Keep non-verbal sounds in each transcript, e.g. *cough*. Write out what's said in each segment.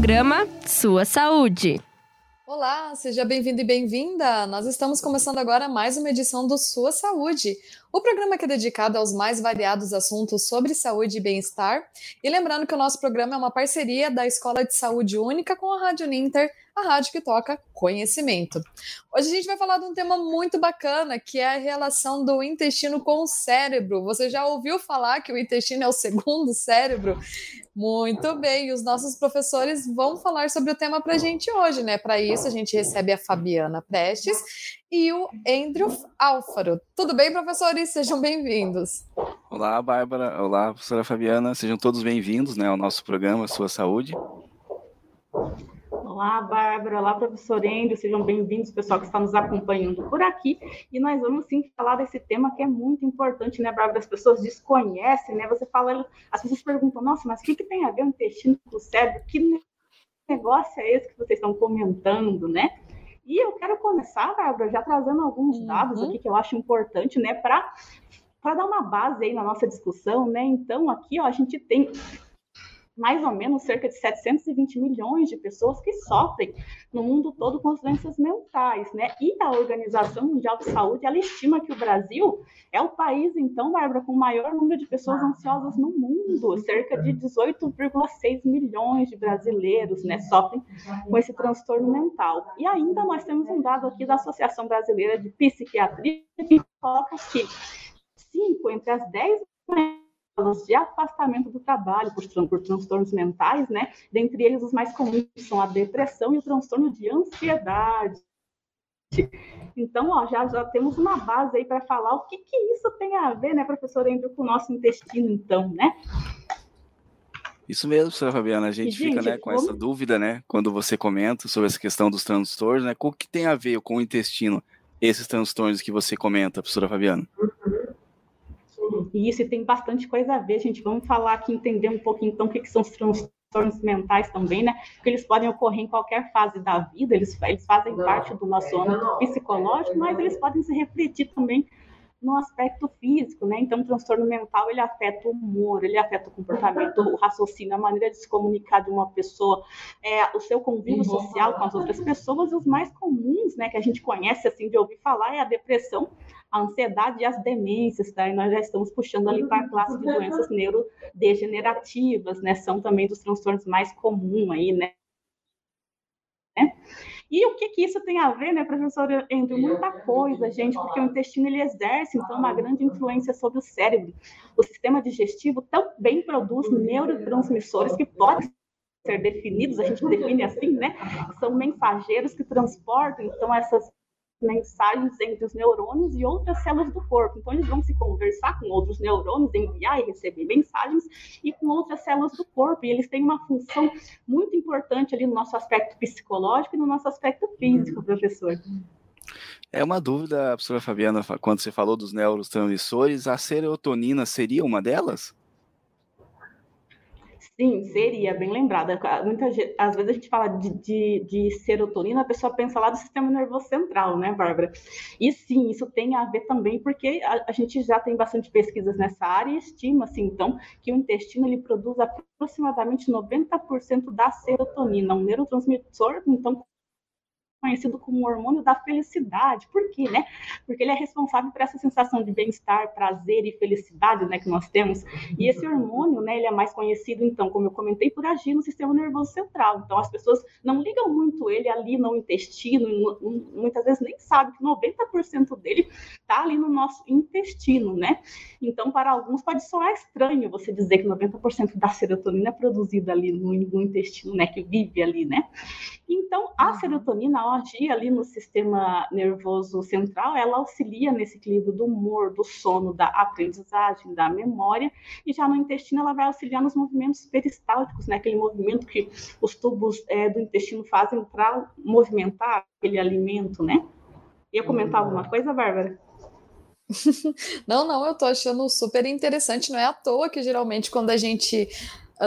Programa Sua Saúde. Olá, seja bem-vindo e bem-vinda! Nós estamos começando agora mais uma edição do Sua Saúde, o programa que é dedicado aos mais variados assuntos sobre saúde e bem-estar. E lembrando que o nosso programa é uma parceria da Escola de Saúde Única com a Rádio Ninter, a rádio que toca conhecimento. Hoje a gente vai falar de um tema muito bacana, que é a relação do intestino com o cérebro. Você já ouviu falar que o intestino é o segundo cérebro? Muito bem, os nossos professores vão falar sobre o tema para a gente hoje, né? Para isso, a gente recebe a Fabiana Prestes e o Andrew Álfaro. Tudo bem, professores? Sejam bem-vindos. Olá, Bárbara. Olá, professora Fabiana. Sejam todos bem-vindos né, ao nosso programa Sua Saúde. Olá, Bárbara. Olá, professor Andrew. Sejam bem-vindos, pessoal que está nos acompanhando por aqui. E nós vamos sim falar desse tema que é muito importante, né, Bárbara? As pessoas desconhecem, né? Você fala, as pessoas perguntam, nossa, mas o que, que tem a ver o intestino com o cérebro? Que negócio é esse que vocês estão comentando, né? E eu quero começar, Bárbara, já trazendo alguns dados uhum. aqui que eu acho importante, né, para para dar uma base aí na nossa discussão, né? Então, aqui, ó, a gente tem mais ou menos cerca de 720 milhões de pessoas que sofrem no mundo todo com as doenças mentais, né? E a Organização Mundial de Saúde, ela estima que o Brasil é o país, então, Bárbara, com o maior número de pessoas ansiosas no mundo. Cerca de 18,6 milhões de brasileiros, né, sofrem com esse transtorno mental. E ainda nós temos um dado aqui da Associação Brasileira de Psiquiatria que coloca que 5 entre as 10 de afastamento do trabalho por, por, transtornos mentais, né? Dentre eles, os mais comuns são a depressão e o transtorno de ansiedade. Então, ó, já, já temos uma base aí para falar o que, que isso tem a ver, né, professor Andrew, com o nosso intestino, então, né? Isso mesmo, professora Fabiana, a gente, gente fica né, com como... essa dúvida, né, quando você comenta sobre essa questão dos transtornos, né, o que tem a ver com o intestino, esses transtornos que você comenta, professora Fabiana? Uhum. E isso tem bastante coisa a ver, gente. Vamos falar aqui, entender um pouquinho então o que, que são os transtornos mentais também, né? Porque eles podem ocorrer em qualquer fase da vida, eles, eles fazem parte do nosso âmbito psicológico, mas eles podem se refletir também no aspecto físico, né? Então, o transtorno mental ele afeta o humor, ele afeta o comportamento, o raciocínio, a maneira de se comunicar de uma pessoa, é, o seu convívio social com as outras pessoas. E os mais comuns, né, que a gente conhece assim de ouvir falar é a depressão, a ansiedade e as demências, tá? E nós já estamos puxando ali para a classe de doenças neurodegenerativas, né? São também dos transtornos mais comuns aí, né? E o que, que isso tem a ver, né, professor Andrew? Muita coisa, gente, porque o intestino ele exerce, então, uma grande influência sobre o cérebro. O sistema digestivo também produz neurotransmissores que podem ser definidos, a gente define assim, né? São mensageiros que transportam, então, essas mensagens entre os neurônios e outras células do corpo. Então, eles vão se conversar com outros neurônios, enviar e receber mensagens, e com outras células do corpo. E eles têm uma função muito importante ali no nosso aspecto psicológico e no nosso aspecto físico, professor. É uma dúvida, professora Fabiana, quando você falou dos neurotransmissores, a serotonina seria uma delas? Sim, seria, bem lembrada. Muitas às vezes a gente fala de, de, de, serotonina, a pessoa pensa lá do sistema nervoso central, né, Bárbara? E sim, isso tem a ver também, porque a, a gente já tem bastante pesquisas nessa área e estima-se, então, que o intestino ele produz aproximadamente 90% da serotonina, um neurotransmissor, então, conhecido como o hormônio da felicidade. Por quê, né? Porque ele é responsável por essa sensação de bem-estar, prazer e felicidade, né, que nós temos. E esse hormônio, né, ele é mais conhecido, então, como eu comentei, por agir no sistema nervoso central. Então, as pessoas não ligam muito ele ali no intestino, muitas vezes nem sabem que 90% dele está ali no nosso intestino, né? Então, para alguns pode soar estranho você dizer que 90% da serotonina é produzida ali no, no intestino, né, que vive ali, né? Então, a serotonina, agir ali no sistema nervoso central, ela auxilia nesse equilíbrio do humor, do sono, da aprendizagem, da memória, e já no intestino ela vai auxiliar nos movimentos peristálticos, né? aquele movimento que os tubos é, do intestino fazem para movimentar aquele alimento, né? Ia comentar alguma coisa, Bárbara? *laughs* Não, não, eu tô achando super interessante. Não é à toa que geralmente quando a gente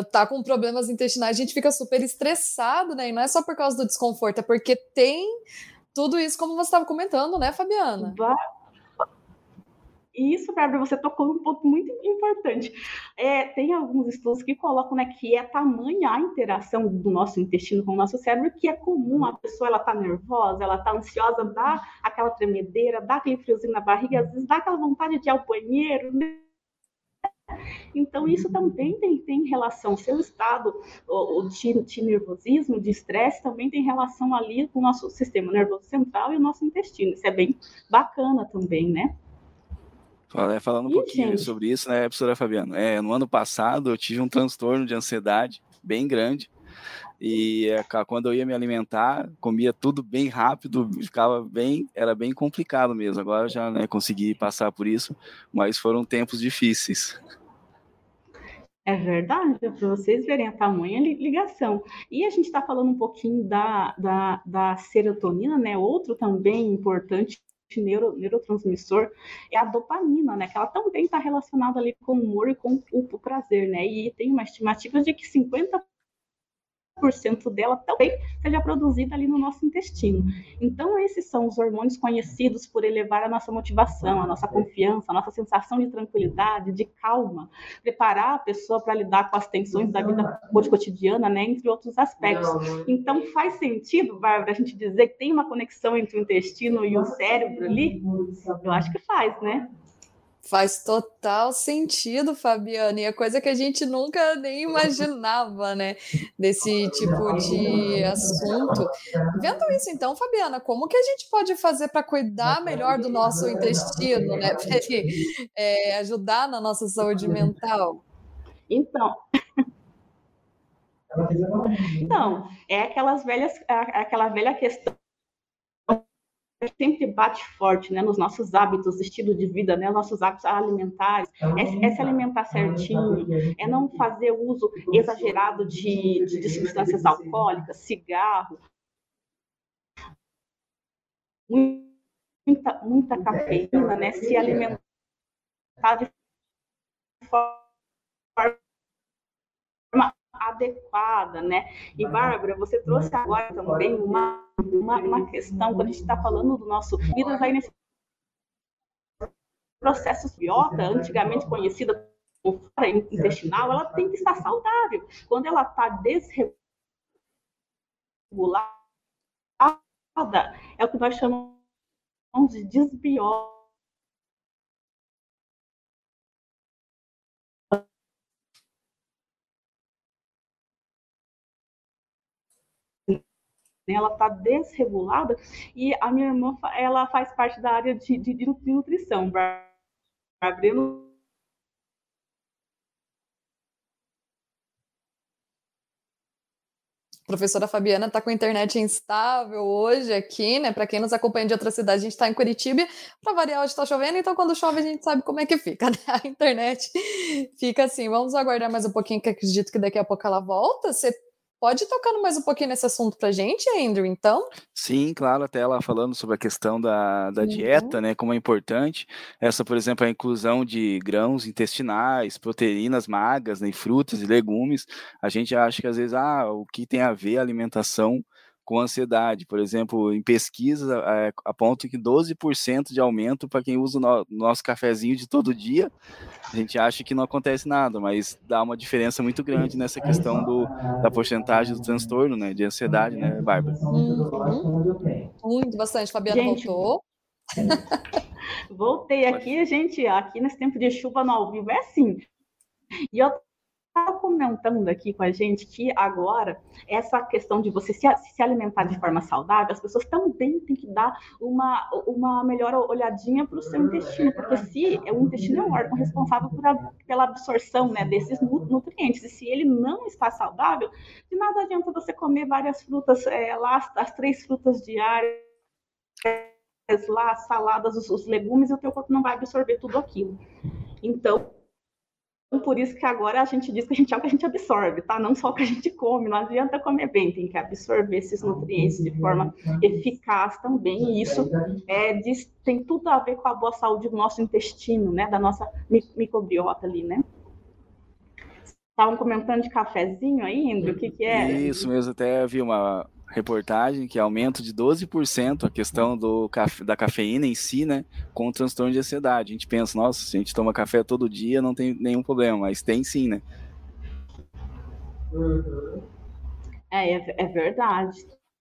tá com problemas intestinais, a gente fica super estressado, né? E não é só por causa do desconforto, é porque tem tudo isso, como você estava comentando, né, Fabiana? isso, Bárbara, você tocou num ponto muito importante. É, tem alguns estudos que colocam né, que é tamanha a interação do nosso intestino com o nosso cérebro que é comum. A pessoa ela tá nervosa, ela tá ansiosa, dá aquela tremedeira, dá aquele friozinho na barriga, às vezes dá aquela vontade de ir ao banheiro, né? Então, isso também tem, tem relação, seu estado o, o de, de nervosismo, de estresse, também tem relação ali com o nosso sistema nervoso central e o nosso intestino. Isso é bem bacana também, né? Falando um e, pouquinho gente? sobre isso, né, professora Fabiana? É, no ano passado eu tive um transtorno de ansiedade bem grande. E quando eu ia me alimentar, comia tudo bem rápido, ficava bem, era bem complicado mesmo. Agora já né, consegui passar por isso, mas foram tempos difíceis. É verdade, para vocês verem a tamanha ligação. E a gente está falando um pouquinho da, da, da serotonina, né? Outro também importante neuro, neurotransmissor é a dopamina, né? Que ela também está relacionada ali com o humor e com o, o prazer, né? E tem uma estimativa de que 50 dela também seja produzida ali no nosso intestino. Então, esses são os hormônios conhecidos por elevar a nossa motivação, a nossa confiança, a nossa sensação de tranquilidade, de calma, preparar a pessoa para lidar com as tensões da vida cotidiana, né, entre outros aspectos. Então, faz sentido, Bárbara, a gente dizer que tem uma conexão entre o intestino e o cérebro ali? Eu acho que faz, né? Faz total sentido, Fabiana, e é coisa que a gente nunca nem imaginava, né? Desse tipo de assunto. Vendo isso, então, Fabiana, como que a gente pode fazer para cuidar melhor do nosso intestino, né? Para é, ajudar na nossa saúde mental? Então. *laughs* Então, é aquelas velhas, aquela velha questão sempre bate forte né, nos nossos hábitos, estilo de vida, né, nossos hábitos alimentares, é, é se alimentar certinho, é não fazer uso exagerado de, de, de substâncias alcoólicas, cigarro, muita, muita cafeína, né, se alimentar de forma adequada, né? E Bárbara, você trouxe agora também uma, uma, uma questão, quando a gente está falando do nosso vidas aí nesse processo biota, antigamente conhecida como flora intestinal, ela tem que estar saudável. Quando ela está desregulada, é o que nós chamamos de desbiota Né? ela está desregulada e a minha irmã ela faz parte da área de, de, de nutrição. Bárbara, professora Fabiana está com a internet instável hoje aqui, né? Para quem nos acompanha de outra cidade, a gente está em Curitiba. Para variar, hoje está chovendo, então quando chove a gente sabe como é que fica, *laughs* né? A internet fica assim. Vamos aguardar mais um pouquinho, que acredito que daqui a pouco ela volta. Você Pode tocando mais um pouquinho nesse assunto para gente, Andrew, então? Sim, claro, até ela falando sobre a questão da, da uhum. dieta, né, como é importante. Essa, por exemplo, a inclusão de grãos intestinais, proteínas magras, né, frutas e legumes. A gente acha que às vezes, ah, o que tem a ver a alimentação com ansiedade. Por exemplo, em pesquisa é, aponta que 12% de aumento para quem usa o no, nosso cafezinho de todo dia. A gente acha que não acontece nada, mas dá uma diferença muito grande nessa questão do, da porcentagem do transtorno, né, de ansiedade, né, Bárbara? Uhum. Muito, bastante. Fabiana gente, voltou. Voltei aqui, gente, aqui nesse tempo de chuva no ao vivo é assim. E eu comentando aqui com a gente que agora essa questão de você se, se, alimentar de forma saudável, as pessoas também têm que dar uma, uma melhor olhadinha para o seu intestino, porque se o intestino é um órgão responsável a, pela absorção né, desses nutrientes, e se ele não está saudável, de nada adianta você comer várias frutas, é, lá as três frutas diárias, lá saladas, os, os legumes, e o teu corpo não vai absorver tudo aquilo. Então, por isso que agora a gente diz que a gente é o que a gente absorve, tá? Não só o que a gente come, não adianta comer bem, tem que absorver esses nutrientes de forma eficaz também. E isso é, diz, tem tudo a ver com a boa saúde do nosso intestino, né? Da nossa microbiota ali, né? Estavam comentando de cafezinho aí, Andrew, o que, que é? Isso mesmo, até vi uma reportagem que aumenta de 12% a questão do, da cafeína em si, né, com o transtorno de ansiedade. A gente pensa, nossa, se a gente toma café todo dia, não tem nenhum problema, mas tem sim, né? É, é, é verdade.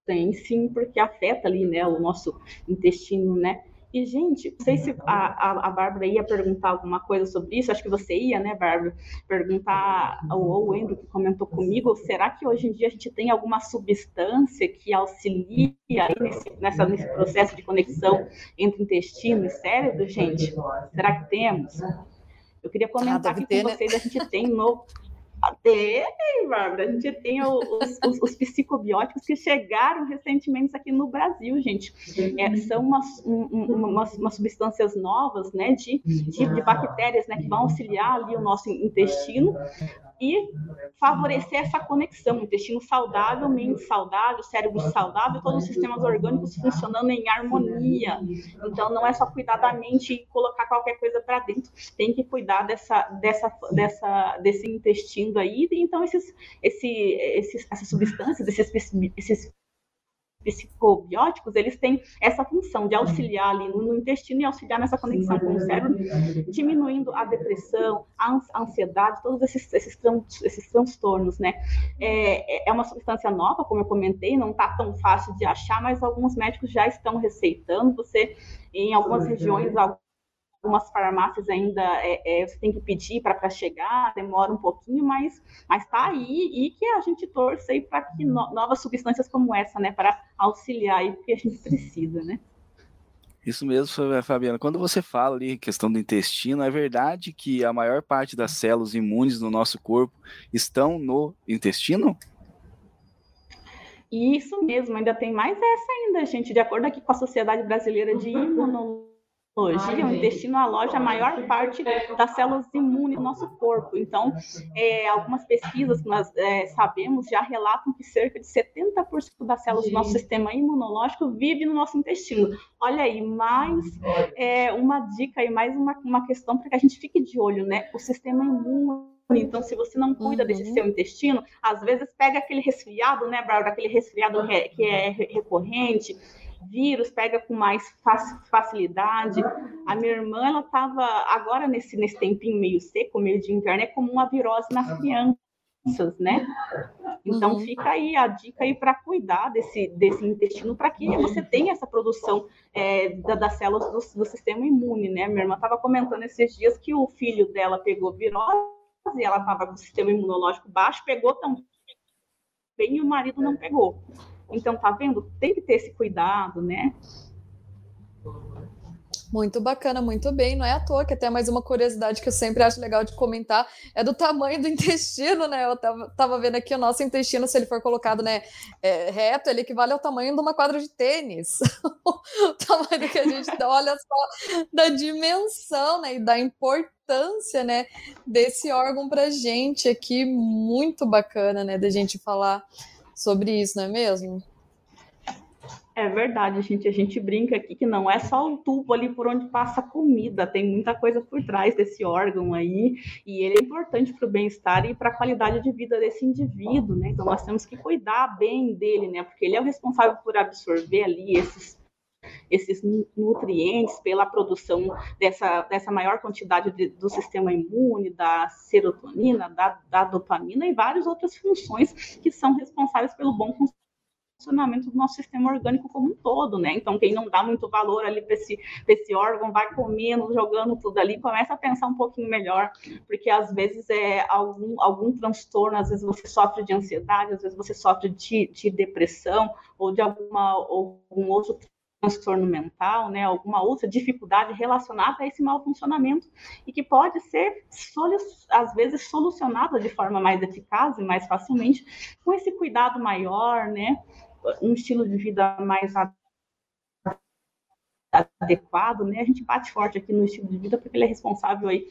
Tem sim, porque afeta ali, né, o nosso intestino, né? E, gente, não sei se a, a, a Bárbara ia perguntar alguma coisa sobre isso, acho que você ia, né, Bárbara, perguntar, ou o Andrew que comentou comigo, será que hoje em dia a gente tem alguma substância que auxilia nesse, nessa, nesse processo de conexão entre intestino e cérebro, gente? Será que temos? Eu queria comentar ah, aqui ter, com né? vocês, a gente tem no tem, Bárbara. A gente tem os, os, os, psicobióticos que chegaram recentemente aqui no Brasil, gente. É, são umas, um, umas, umas, substâncias novas, né, de, de, de, bactérias, né, que vão auxiliar ali o nosso intestino e favorecer essa conexão, intestino saudável, mente saudável, cérebro saudável, todos os sistemas orgânicos funcionando em harmonia. Então, não é só cuidar da mente e colocar qualquer coisa para dentro, tem que cuidar dessa, dessa, dessa, desse intestino aí. Então, esses, esse, esses, essas substâncias, esses, esses psicobióticos, eles têm essa função de auxiliar ali no, intestino e auxiliar nessa conexão com o cérebro, diminuindo a depressão, a ansiedade, todos esses, esses, esses transtornos, né? É, é uma substância nova, como eu comentei, não está tão fácil de achar, mas alguns médicos já estão receitando. Você, em algumas regiões, algumas farmácias ainda é, é, você tem que pedir para chegar, demora um pouquinho, mas mas está aí e que a gente torce para que no, novas substâncias como essa, né, para auxiliar aí porque a gente precisa, né? Isso mesmo, Fabiana. Quando você fala ali questão do intestino, é verdade que a maior parte das células imunes no nosso corpo estão no intestino? Isso mesmo, ainda tem mais essa ainda, gente. De acordo aqui com a Sociedade Brasileira de Imunologia, *laughs* Hoje, o intestino aloja a maior parte das células imunes do nosso corpo. Então, é, algumas pesquisas que nós é, sabemos já relatam que cerca de 70% das células do nosso sistema imunológico vive no nosso intestino. Olha aí, mais é, uma dica e mais uma, uma questão para que a gente fique de olho, né? O sistema imune então, se você não cuida uhum. desse seu intestino, às vezes pega aquele resfriado, né, Bárbara? Aquele resfriado que é recorrente, vírus pega com mais facilidade. A minha irmã, ela estava agora nesse, nesse tempinho meio seco, meio de inverno, é como uma virose nas crianças, né? Então uhum. fica aí a dica aí para cuidar desse, desse intestino para que você tenha essa produção é, da, das células do, do, sistema imune, né? Minha irmã estava comentando esses dias que o filho dela pegou virose, e ela estava com o sistema imunológico baixo, pegou também e o marido não pegou. Então, tá vendo? Tem que ter esse cuidado, né? Muito bacana, muito bem. Não é à toa que até mais uma curiosidade que eu sempre acho legal de comentar é do tamanho do *laughs* intestino, né? Eu tava, tava vendo aqui o nosso intestino, se ele for colocado né, é, reto, ele equivale ao tamanho de uma quadra de tênis. *laughs* o tamanho que a gente olha só da dimensão né, e da importância né, desse órgão para gente aqui. Muito bacana, né? Da gente falar sobre isso, não é mesmo? É verdade, gente. A gente brinca aqui que não é só o tubo ali por onde passa a comida, tem muita coisa por trás desse órgão aí, e ele é importante para o bem-estar e para a qualidade de vida desse indivíduo, né? Então nós temos que cuidar bem dele, né? Porque ele é o responsável por absorver ali esses esses nutrientes pela produção dessa, dessa maior quantidade de, do sistema imune, da serotonina, da, da dopamina e várias outras funções que são responsáveis pelo bom funcionamento do nosso sistema orgânico como um todo, né? Então, quem não dá muito valor ali para esse, esse órgão, vai comendo, jogando tudo ali, começa a pensar um pouquinho melhor, porque às vezes é algum, algum transtorno, às vezes você sofre de ansiedade, às vezes você sofre de, de depressão ou de alguma, algum outro transtorno mental, né, alguma outra dificuldade relacionada a esse mau funcionamento e que pode ser, às vezes, solucionada de forma mais eficaz e mais facilmente com esse cuidado maior, né, um estilo de vida mais adequado, né? A gente bate forte aqui no estilo de vida porque ele é responsável aí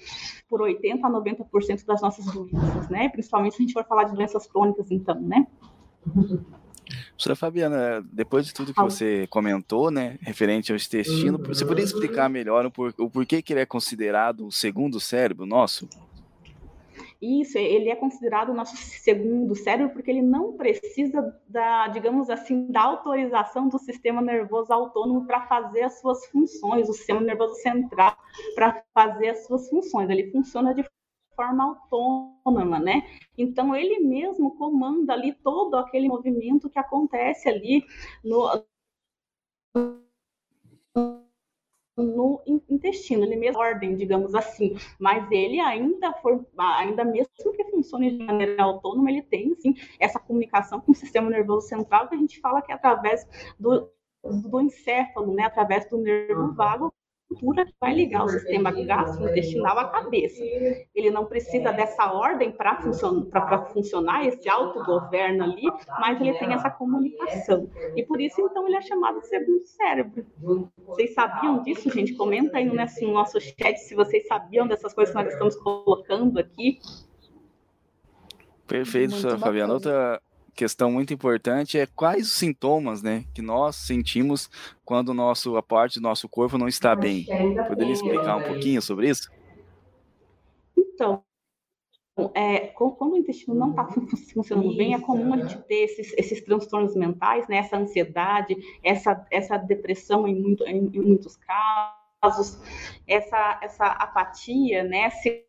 por 80 a 90% das nossas doenças, né? Principalmente se a gente for falar de doenças crônicas, então, né? Professora Fabiana, depois de tudo que você comentou, né, referente ao intestino, você poderia explicar melhor o, por, o porquê que ele é considerado o segundo cérebro nosso? Isso, ele é considerado o nosso segundo cérebro porque ele não precisa da, digamos assim, da autorização do sistema nervoso autônomo para fazer as suas funções, o sistema nervoso central para fazer as suas funções. Ele funciona de forma autônoma, né? Então ele mesmo comanda ali todo aquele movimento que acontece ali no no intestino, ele mesmo ordem, digamos assim, mas ele ainda for, ainda mesmo que funcione de maneira autônoma, ele tem sim essa comunicação com o sistema nervoso central que a gente fala que é através do, do encéfalo, né, através do nervo vago, estrutura que vai ligar o sistema gastrointestinal à cabeça. Ele não precisa dessa ordem para funcionar, funcionar, esse autogoverno ali, mas ele tem essa comunicação. E por isso, então, ele é chamado de segundo cérebro. Vocês sabiam disso, gente? Comenta aí no nosso chat se vocês sabiam dessas coisas que nós estamos colocando aqui. Perfeito, Fabiana. Outra, questão muito importante é quais os sintomas, né, que nós sentimos quando nosso a parte do nosso corpo não está bem. Poderia explicar um pouquinho sobre isso? Então, é, quando o intestino não está funcionando bem, é comum a gente ter esses, esses transtornos mentais, né, essa ansiedade, essa, essa depressão em, muito, em, em muitos casos, essa, essa apatia, né, se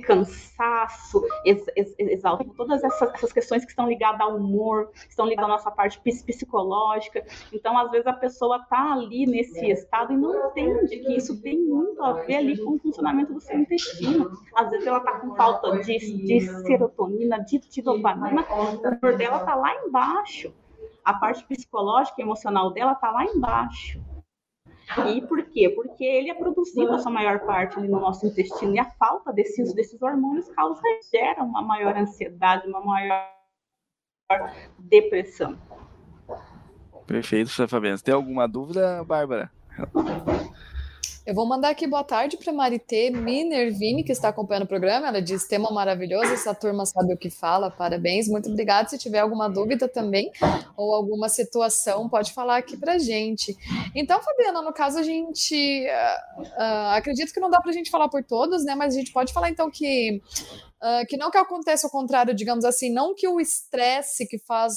cansaço, ex, ex, todas essas, essas, questões que estão ligadas ao humor, estão ligadas à nossa parte psicológica. Então, às vezes, a pessoa está ali nesse estado e não entende que isso tem muito a ver ali com o funcionamento do seu intestino. Às vezes, ela está com falta de, de serotonina, de, de dopamina, o humor dela está lá embaixo. A parte psicológica e emocional dela está lá embaixo. E por quê? Porque ele é produzido a sua maior parte no nosso intestino e a falta desses, desses hormônios causa gera uma maior ansiedade, uma maior depressão. Perfeito, Fabiana. Tem alguma dúvida, Bárbara? Eu vou mandar aqui boa tarde para Marité Minervini, que está acompanhando o programa. Ela diz: tema maravilhoso, essa turma sabe o que fala, parabéns. Muito obrigada. Se tiver alguma dúvida também, ou alguma situação, pode falar aqui para gente. Então, Fabiana, no caso, a gente uh, uh, acredito que não dá para a gente falar por todos, né? Mas a gente pode falar então que. Uh, que não que aconteça o contrário, digamos assim, não que o estresse que faz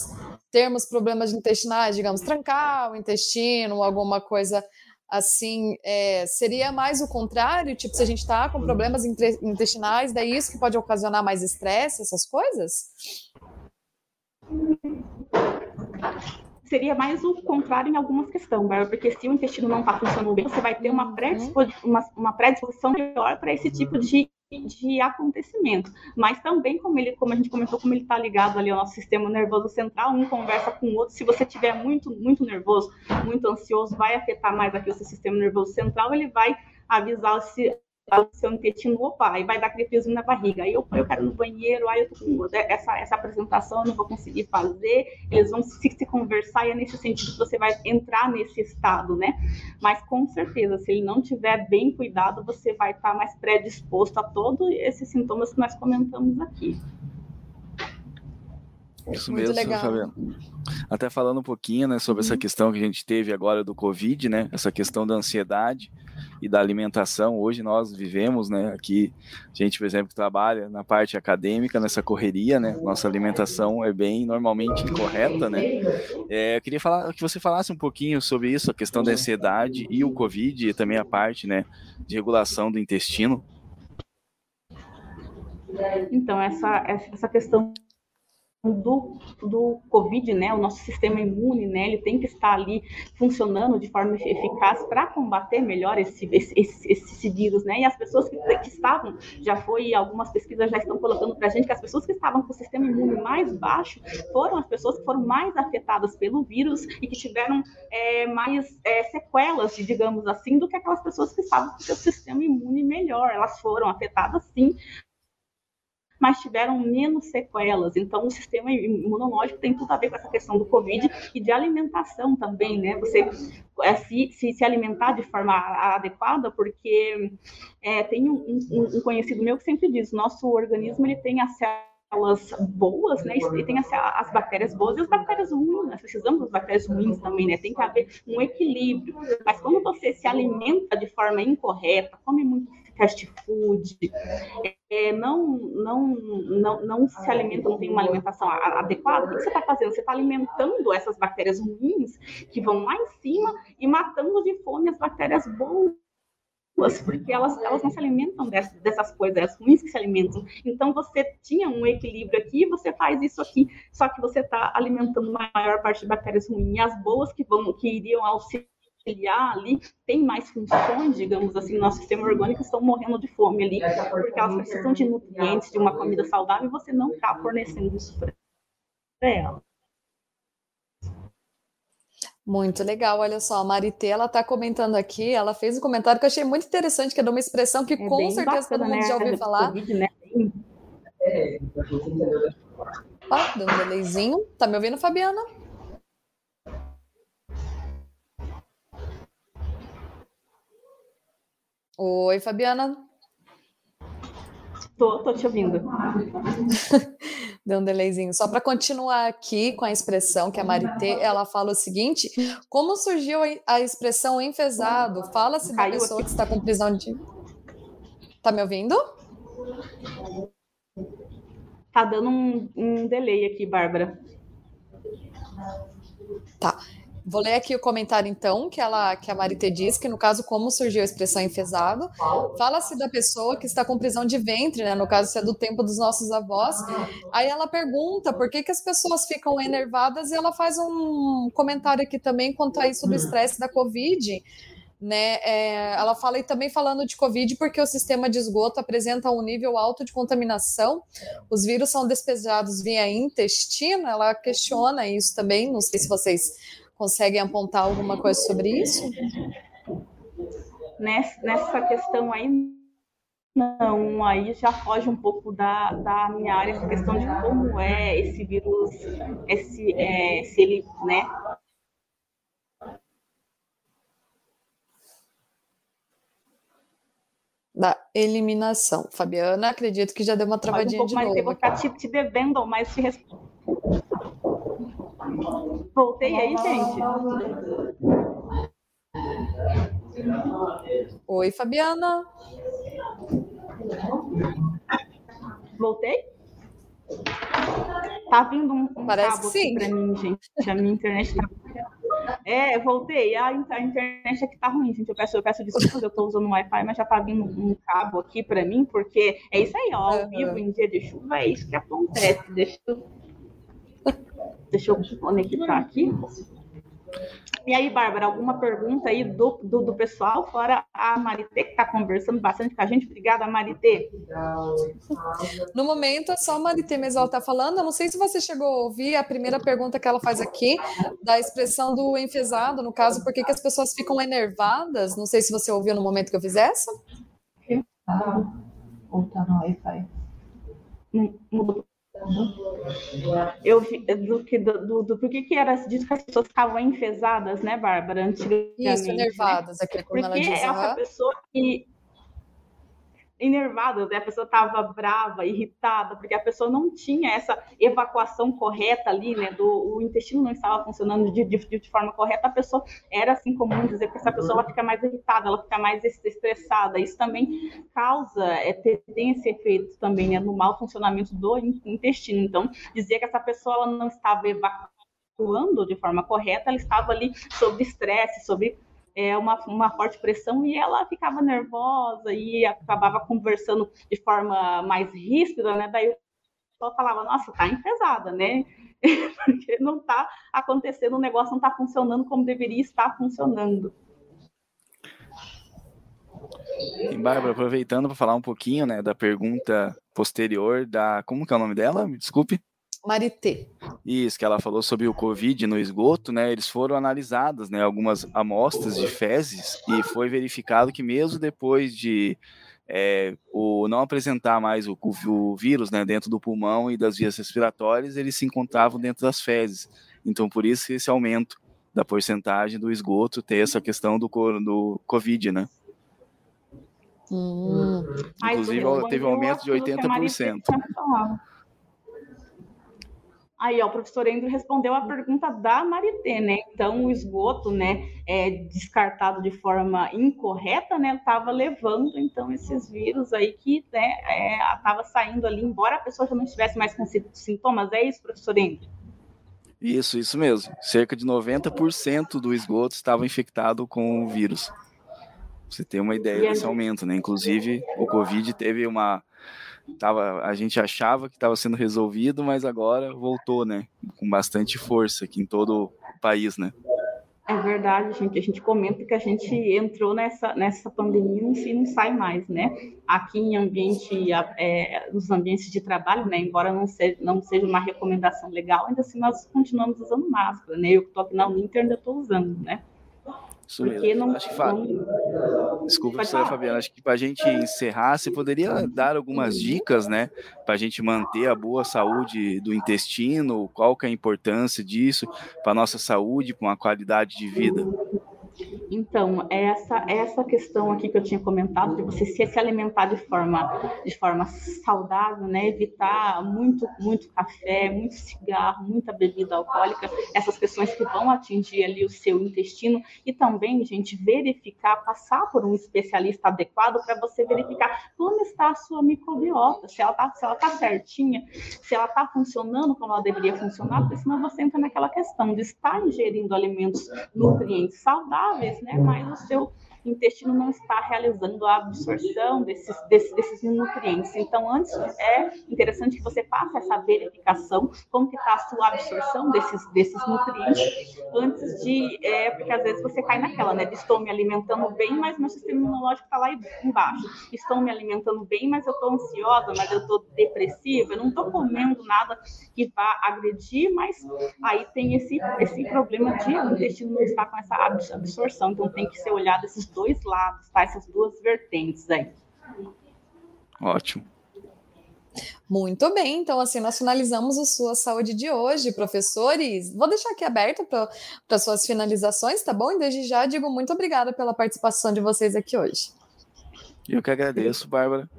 termos problemas intestinais, digamos, trancar o intestino, alguma coisa assim, é, seria mais o contrário, tipo, se a gente está com problemas intestinais, daí isso que pode ocasionar mais estresse, essas coisas? Seria mais o contrário em algumas questões, porque se o intestino não está funcionando bem, você vai ter uma uhum. predisposição, uma, uma predisposição maior para esse tipo de de acontecimento, mas também como ele, como a gente comentou, como ele está ligado ali ao nosso sistema nervoso central, um conversa com o outro. Se você tiver muito, muito nervoso, muito ansioso, vai afetar mais aqui o seu sistema nervoso central. Ele vai avisar se o seu intestino, opa, aí vai dar aquele friozinho na barriga. Aí eu, eu quero ir no banheiro, aí eu tô com essa, essa apresentação eu não vou conseguir fazer. Eles vão se, se conversar e é nesse sentido que você vai entrar nesse estado, né? Mas com certeza, se ele não tiver bem cuidado, você vai estar mais predisposto a todos esses sintomas que nós comentamos aqui. Isso Muito mesmo, legal. Fabiano. Até falando um pouquinho, né, sobre uhum. essa questão que a gente teve agora do Covid, né, essa questão da ansiedade e da alimentação. Hoje nós vivemos, né, aqui, gente, por exemplo, que trabalha na parte acadêmica, nessa correria, né, nossa alimentação é bem normalmente incorreta, né. É, eu queria falar que você falasse um pouquinho sobre isso, a questão da ansiedade e o Covid e também a parte, né, de regulação do intestino. Então, essa, essa questão do, do Covid, né, o nosso sistema imune, né, ele tem que estar ali funcionando de forma eficaz para combater melhor esse, esse, esse, esse, vírus, né, e as pessoas que, que, estavam, já foi, algumas pesquisas já estão colocando para a gente que as pessoas que estavam com o sistema imune mais baixo foram as pessoas que foram mais afetadas pelo vírus e que tiveram é, mais é, sequelas, digamos assim, do que aquelas pessoas que estavam com o seu sistema imune melhor, elas foram afetadas sim, mas tiveram menos sequelas. Então, o sistema imunológico tem tudo a ver com essa questão do Covid e de alimentação também, né? Você é, se, se, se alimentar de forma adequada, porque é, tem um, um, um, conhecido meu que sempre diz, nosso organismo ele tem acesso células boas, né? E tem as, as, bactérias boas e as bactérias ruins. Nós precisamos das bactérias ruins também, né? Tem que haver um equilíbrio. Mas quando você se alimenta de forma incorreta, come muito fast food, é, não, não, não, não se alimenta, não tem uma alimentação adequada, o que você está fazendo? Você está alimentando essas bactérias ruins que vão lá em cima e matando de fome as bactérias boas porque elas, elas não se alimentam dessas, dessas coisas, as ruins que se alimentam. Então você tinha um equilíbrio aqui, você faz isso aqui, só que você está alimentando a maior parte de bactérias ruins, as boas que vão, que iriam auxiliar ali, tem mais funções, digamos assim, no nosso sistema orgânico, estão morrendo de fome ali, porque elas precisam de nutrientes, de uma comida saudável, e você não está fornecendo isso para elas. Muito legal, olha só, a Marité, ela está comentando aqui, ela fez um comentário que eu achei muito interessante, que é de uma expressão que é com certeza bacana, todo mundo né? já ouviu falar. COVID, né? Ó, deu um delayzinho. Tá me ouvindo, Fabiana? Oi, Fabiana. Tô, tô te ouvindo. *laughs* Deu um delayzinho. Só para continuar aqui com a expressão que a Marité, ela fala o seguinte: como surgiu a expressão enfesado? Fala-se da pessoa aqui. que está com prisão de. Tá me ouvindo? Tá dando um, um delay aqui, Bárbara. Tá. Vou ler aqui o comentário, então, que, ela, que a Marité diz, que no caso, como surgiu a expressão enfesado, fala-se da pessoa que está com prisão de ventre, né? No caso, se é do tempo dos nossos avós. Aí ela pergunta por que, que as pessoas ficam enervadas e ela faz um comentário aqui também quanto a isso do estresse da Covid. Né, é, ela fala e também falando de Covid, porque o sistema de esgoto apresenta um nível alto de contaminação, os vírus são despejados via intestino, ela questiona isso também, não sei se vocês conseguem apontar alguma coisa sobre isso? Nessa questão aí, não, aí já foge um pouco da, da minha área, essa questão de como é esse vírus, esse, é, se ele, né, da eliminação. Fabiana, acredito que já deu uma travadinha um de novo. Eu vou ficar te, te devendo, mas te respondo. Voltei aí, gente? Oi, Fabiana. Voltei? Tá vindo um, um Parece cabo aqui para mim, gente. A minha internet tá. É, voltei. A, a, internet aqui tá ruim, gente. Eu peço, eu peço desculpas, eu tô usando o Wi-Fi, mas já tá vindo um cabo aqui para mim, porque é isso aí, ó. Ao vivo, em dia de chuva, é isso que acontece. Deixa eu Deixa eu conectar aqui. E aí, Bárbara, alguma pergunta aí do, do, do pessoal, fora a Marité, que está conversando bastante com a gente. Obrigada, Marité. No momento, é só a Marité mesmo ela está falando. Eu não sei se você chegou a ouvir a primeira pergunta que ela faz aqui, da expressão do enfesado, no caso, por que, que as pessoas ficam enervadas? Não sei se você ouviu no momento que eu fiz essa. Ah, ou tá no Wi-Fi. Mudou eu vi do que do, do, do, por que que era disso que as pessoas ficavam enfesadas, né, Bárbara? Antigamente, Isso, né? nervadas, né? aqui, como Porque ela diz. essa pessoa que enervada, né? a pessoa estava brava, irritada, porque a pessoa não tinha essa evacuação correta ali, né? Do, o intestino não estava funcionando de, de, de forma correta, a pessoa era assim comum dizer que essa pessoa ela fica mais irritada, ela fica mais estressada. Isso também causa, é, tem esse efeito também né, no mau funcionamento do intestino. Então, dizer que essa pessoa ela não estava evacuando de forma correta, ela estava ali sob estresse, sobre é, uma, uma forte pressão e ela ficava nervosa e acabava conversando de forma mais ríspida, né? Daí o pessoal falava, nossa, tá enfesada, né? *laughs* Porque não tá acontecendo, o negócio não tá funcionando como deveria estar funcionando. E, Bárbara, aproveitando para falar um pouquinho, né, da pergunta posterior da, como que é o nome dela? Me desculpe. Marité. Isso, que ela falou sobre o Covid no esgoto, né? Eles foram analisadas, né? Algumas amostras de fezes e foi verificado que mesmo depois de é, o não apresentar mais o, o, vírus, né? Dentro do pulmão e das vias respiratórias, eles se encontravam dentro das fezes. Então, por isso esse aumento da porcentagem do esgoto ter essa questão do, do Covid, né? Hum. Inclusive, teve um aumento de 80%. Aí, ó, o professor Andrew respondeu a pergunta da Marité, né? Então, o esgoto, né, é, descartado de forma incorreta, né, estava levando, então, esses vírus aí que, né, estava é, saindo ali, embora a pessoa já não estivesse mais com sintomas. É isso, professor Andrew? Isso, isso mesmo. Cerca de 90% do esgoto estava infectado com o vírus. Você tem uma ideia desse aumento, né? Inclusive, o Covid teve uma tava, a gente achava que estava sendo resolvido, mas agora voltou, né? Com bastante força aqui em todo o país, né? É verdade, gente. A gente comenta que a gente entrou nessa, nessa pandemia e não sai mais, né? Aqui em ambiente, é, nos ambientes de trabalho, né? Embora não seja, não seja uma recomendação legal, ainda assim nós continuamos usando máscara, né? Eu que estou aqui na Uninter ainda estou usando, né? Isso Porque mesmo. não, acho que fa... não... Desculpa, professora Fabiana, acho que para a gente encerrar, você poderia dar algumas dicas, né, para a gente manter a boa saúde do intestino, qual que é a importância disso para nossa saúde, para uma qualidade de vida? Então, essa essa questão aqui que eu tinha comentado, de você se, se alimentar de forma, de forma saudável, né? evitar muito, muito café, muito cigarro, muita bebida alcoólica, essas questões que vão atingir ali o seu intestino, e também, gente, verificar, passar por um especialista adequado para você verificar como está a sua microbiota, se ela está se ela tá certinha, se ela está funcionando como ela deveria funcionar, porque senão você entra naquela questão de estar ingerindo alimentos nutrientes saudáveis saudáveis, né? Mas o seu intestino não está realizando a absorção desses, desses, desses nutrientes. Então, antes é interessante que você faça essa verificação, como que está a sua absorção desses, desses nutrientes, antes de, é, porque às vezes você cai naquela, né, de estou me alimentando bem, mas meu sistema imunológico está lá embaixo. Estou me alimentando bem, mas eu estou ansiosa, mas eu estou depressiva, eu não estou comendo nada que vá agredir, mas aí tem esse, esse problema de o intestino não estar com essa absorção, então tem que ser olhado esses dois lados, tá? Essas duas vertentes aí. Ótimo. Muito bem, então assim nós finalizamos o Sua Saúde de hoje, professores. Vou deixar aqui aberto para suas finalizações, tá bom? E desde já digo muito obrigada pela participação de vocês aqui hoje. Eu que agradeço, Bárbara.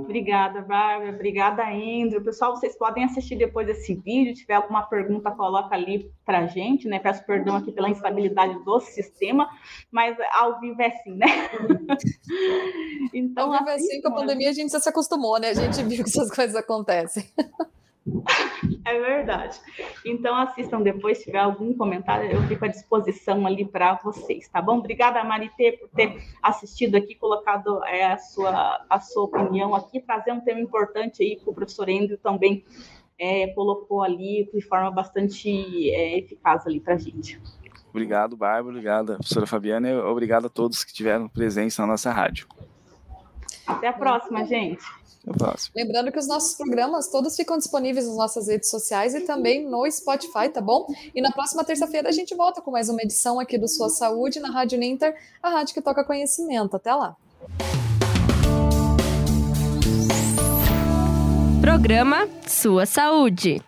Obrigada, Bárbara. Obrigada, Andrew. Pessoal, vocês podem assistir depois desse vídeo. Se tiver alguma pergunta, coloca ali para a gente, né? Peço perdão aqui pela instabilidade do sistema, mas ao vivo é assim, né? *laughs* então, ao vivo é assim, com a pandemia a gente já se acostumou, né? A gente viu que essas coisas acontecem. *laughs* É verdade. Então assistam depois, se tiver algum comentário, eu fico à disposição ali para vocês, tá bom? Obrigada, Marité, por ter assistido aqui, colocado é, a, sua, a sua opinião aqui, trazer um tema importante aí que o professor Andrew também é, colocou ali de forma bastante é, eficaz ali para a gente. Obrigado, Bárbara, obrigado, professora Fabiana, e obrigado a todos que tiveram presença na nossa rádio. Até a próxima, gente. Lembrando que os nossos programas todos ficam disponíveis nas nossas redes sociais e também no Spotify, tá bom? E na próxima terça-feira a gente volta com mais uma edição aqui do Sua Saúde na Rádio Ninter, a rádio que toca conhecimento. Até lá. Programa Sua Saúde.